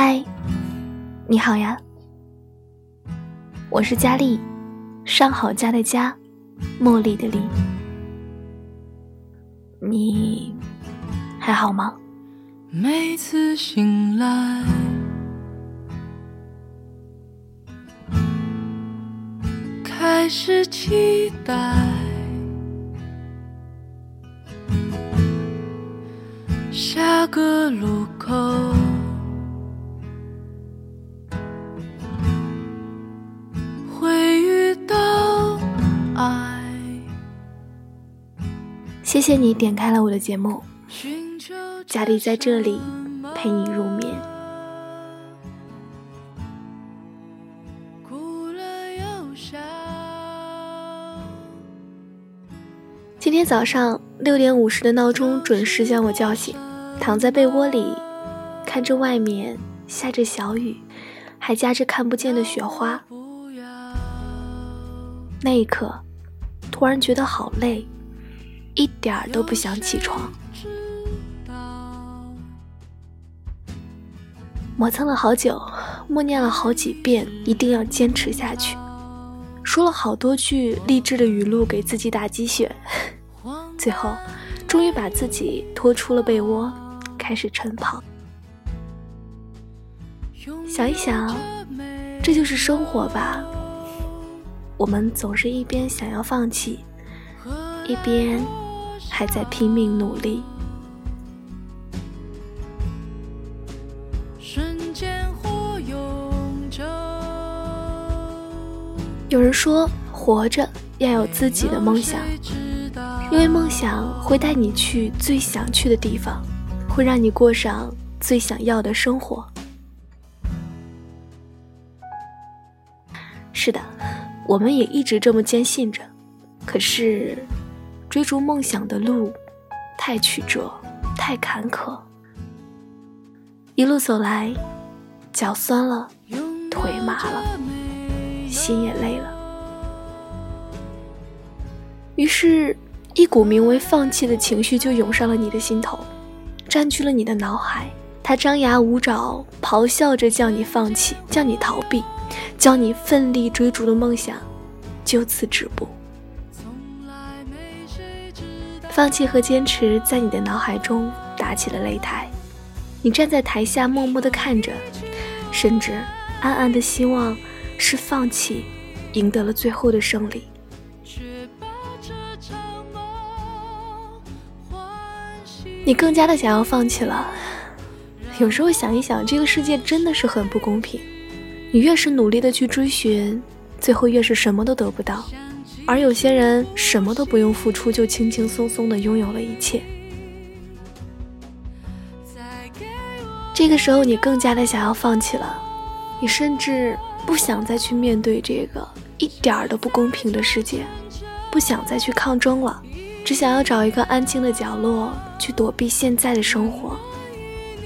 嗨，你好呀，我是佳丽，上好佳的佳，茉莉的莉，你还好吗？每次醒来，开始期待下个路口。谢谢你点开了我的节目，佳丽在这里陪你入眠。今天早上六点五十的闹钟准时将我叫醒，躺在被窝里，看着外面下着小雨，还夹着看不见的雪花。那一刻，突然觉得好累。一点儿都不想起床，磨蹭了好久，默念了好几遍，一定要坚持下去。说了好多句励志的语录给自己打鸡血，最后终于把自己拖出了被窝，开始晨跑。想一想，这就是生活吧。我们总是一边想要放弃，一边。还在拼命努力。有人说，活着要有自己的梦想，因为梦想会带你去最想去的地方，会让你过上最想要的生活。是的，我们也一直这么坚信着。可是。追逐梦想的路太曲折，太坎坷，一路走来，脚酸了，腿麻了，心也累了。于是，一股名为放弃的情绪就涌上了你的心头，占据了你的脑海。他张牙舞爪，咆哮着叫你放弃，叫你逃避，叫你奋力追逐的梦想就此止步。放弃和坚持在你的脑海中打起了擂台，你站在台下默默地看着，甚至暗暗的希望是放弃赢得了最后的胜利。你更加的想要放弃了。有时候想一想，这个世界真的是很不公平。你越是努力的去追寻，最后越是什么都得不到。而有些人什么都不用付出，就轻轻松松的拥有了一切。这个时候，你更加的想要放弃了，你甚至不想再去面对这个一点儿都不公平的世界，不想再去抗争了，只想要找一个安静的角落去躲避现在的生活。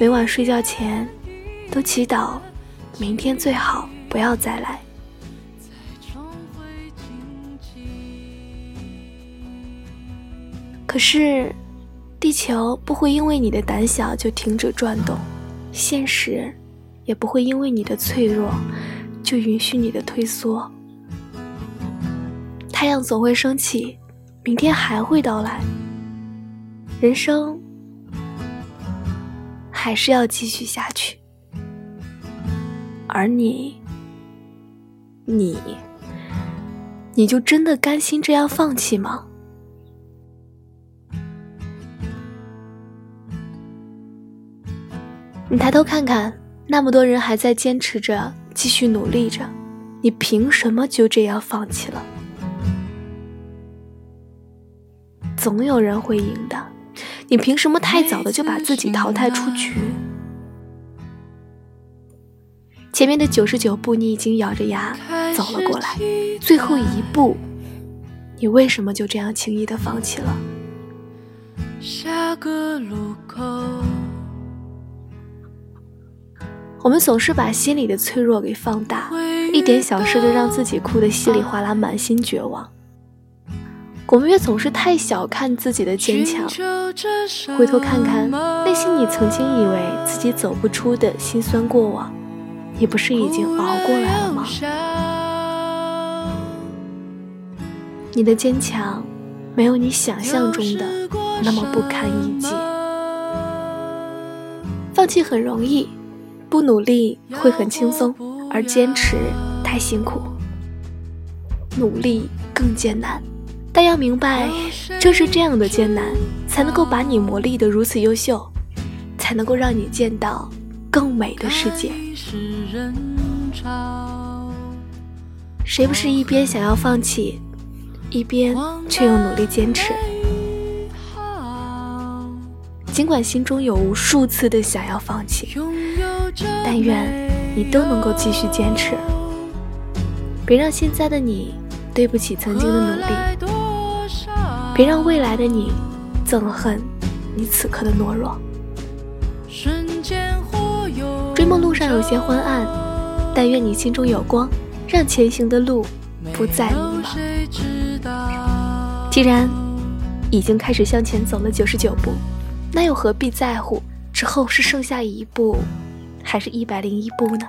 每晚睡觉前，都祈祷明天最好不要再来。可是，地球不会因为你的胆小就停止转动，现实也不会因为你的脆弱就允许你的退缩。太阳总会升起，明天还会到来，人生还是要继续下去。而你，你，你就真的甘心这样放弃吗？你抬头看看，那么多人还在坚持着，继续努力着，你凭什么就这样放弃了？总有人会赢的，你凭什么太早的就把自己淘汰出局？前面的九十九步你已经咬着牙走了过来，最后一步，你为什么就这样轻易的放弃了？下个路口。我们总是把心里的脆弱给放大，一点小事就让自己哭得稀里哗啦，满心绝望。我们越总是太小看自己的坚强，回头看看那些你曾经以为自己走不出的心酸过往，你不是已经熬过来了吗？你的坚强，没有你想象中的那么不堪一击。放弃很容易，不努力会很轻松，而坚持太辛苦，努力更艰难。但要明白，正是这样的艰难，才能够把你磨砺得如此优秀，才能够让你见到更美的世界。谁不是一边想要放弃，一边却又努力坚持？尽管心中有无数次的想要放弃，但愿你都能够继续坚持。别让现在的你对不起曾经的努力。别让未来的你憎恨你此刻的懦弱。追梦路上有些昏暗，但愿你心中有光，让前行的路不再迷茫。既然已经开始向前走了九十九步，那又何必在乎之后是剩下一步，还是一百零一步呢？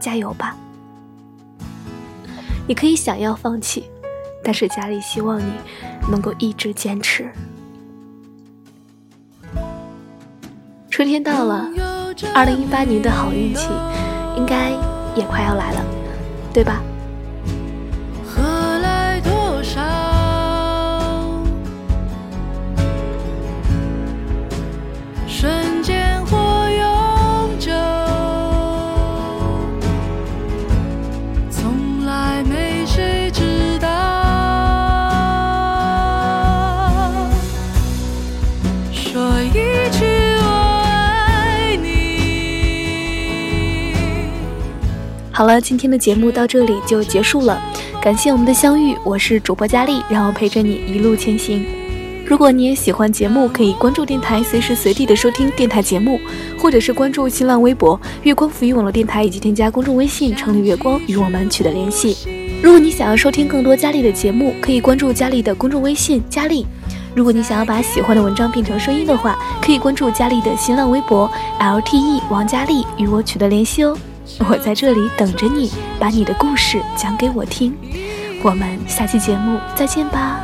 加油吧！你可以想要放弃。但是家里希望你能够一直坚持。春天到了，二零一八年的好运气应该也快要来了，对吧？好了，今天的节目到这里就结束了，感谢我们的相遇，我是主播佳丽，让我陪着你一路前行。如果你也喜欢节目，可以关注电台，随时随地的收听电台节目，或者是关注新浪微博“月光浮语网络电台”，以及添加公众微信“城里月光”与我们取得联系。如果你想要收听更多佳丽的节目，可以关注佳丽的公众微信“佳丽”。如果你想要把喜欢的文章变成声音的话，可以关注佳丽的新浪微博 “LTE 王佳丽”与我取得联系哦。我在这里等着你，把你的故事讲给我听。我们下期节目再见吧。